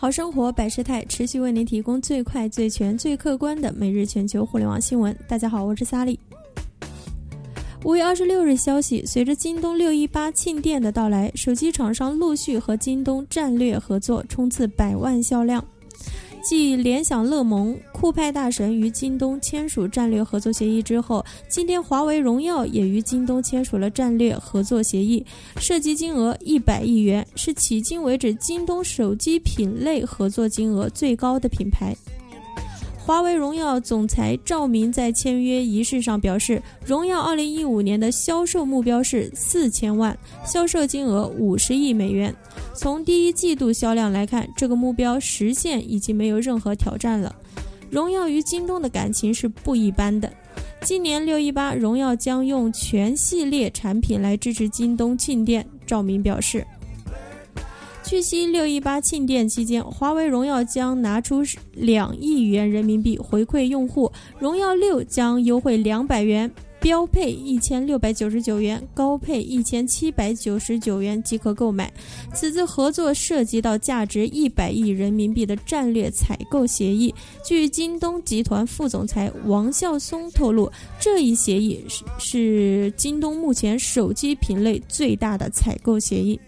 好生活百事态持续为您提供最快、最全、最客观的每日全球互联网新闻。大家好，我是萨利。五月二十六日消息，随着京东六一八庆典的到来，手机厂商陆续和京东战略合作，冲刺百万销量。继联想、乐檬、酷派大神与京东签署战略合作协议之后，今天华为、荣耀也与京东签署了战略合作协议，涉及金额一百亿元，是迄今为止京东手机品类合作金额最高的品牌。华为荣耀总裁赵明在签约仪式上表示，荣耀二零一五年的销售目标是四千万，销售金额五十亿美元。从第一季度销量来看，这个目标实现已经没有任何挑战了。荣耀与京东的感情是不一般的。今年六一八，荣耀将用全系列产品来支持京东庆典。赵明表示。据悉，六一八庆典期间，华为、荣耀将拿出两亿元人民币回馈用户。荣耀六将优惠两百元，标配一千六百九十九元，高配一千七百九十九元即可购买。此次合作涉及到价值一百亿人民币的战略采购协议。据京东集团副总裁王孝松透露，这一协议是是京东目前手机品类最大的采购协议。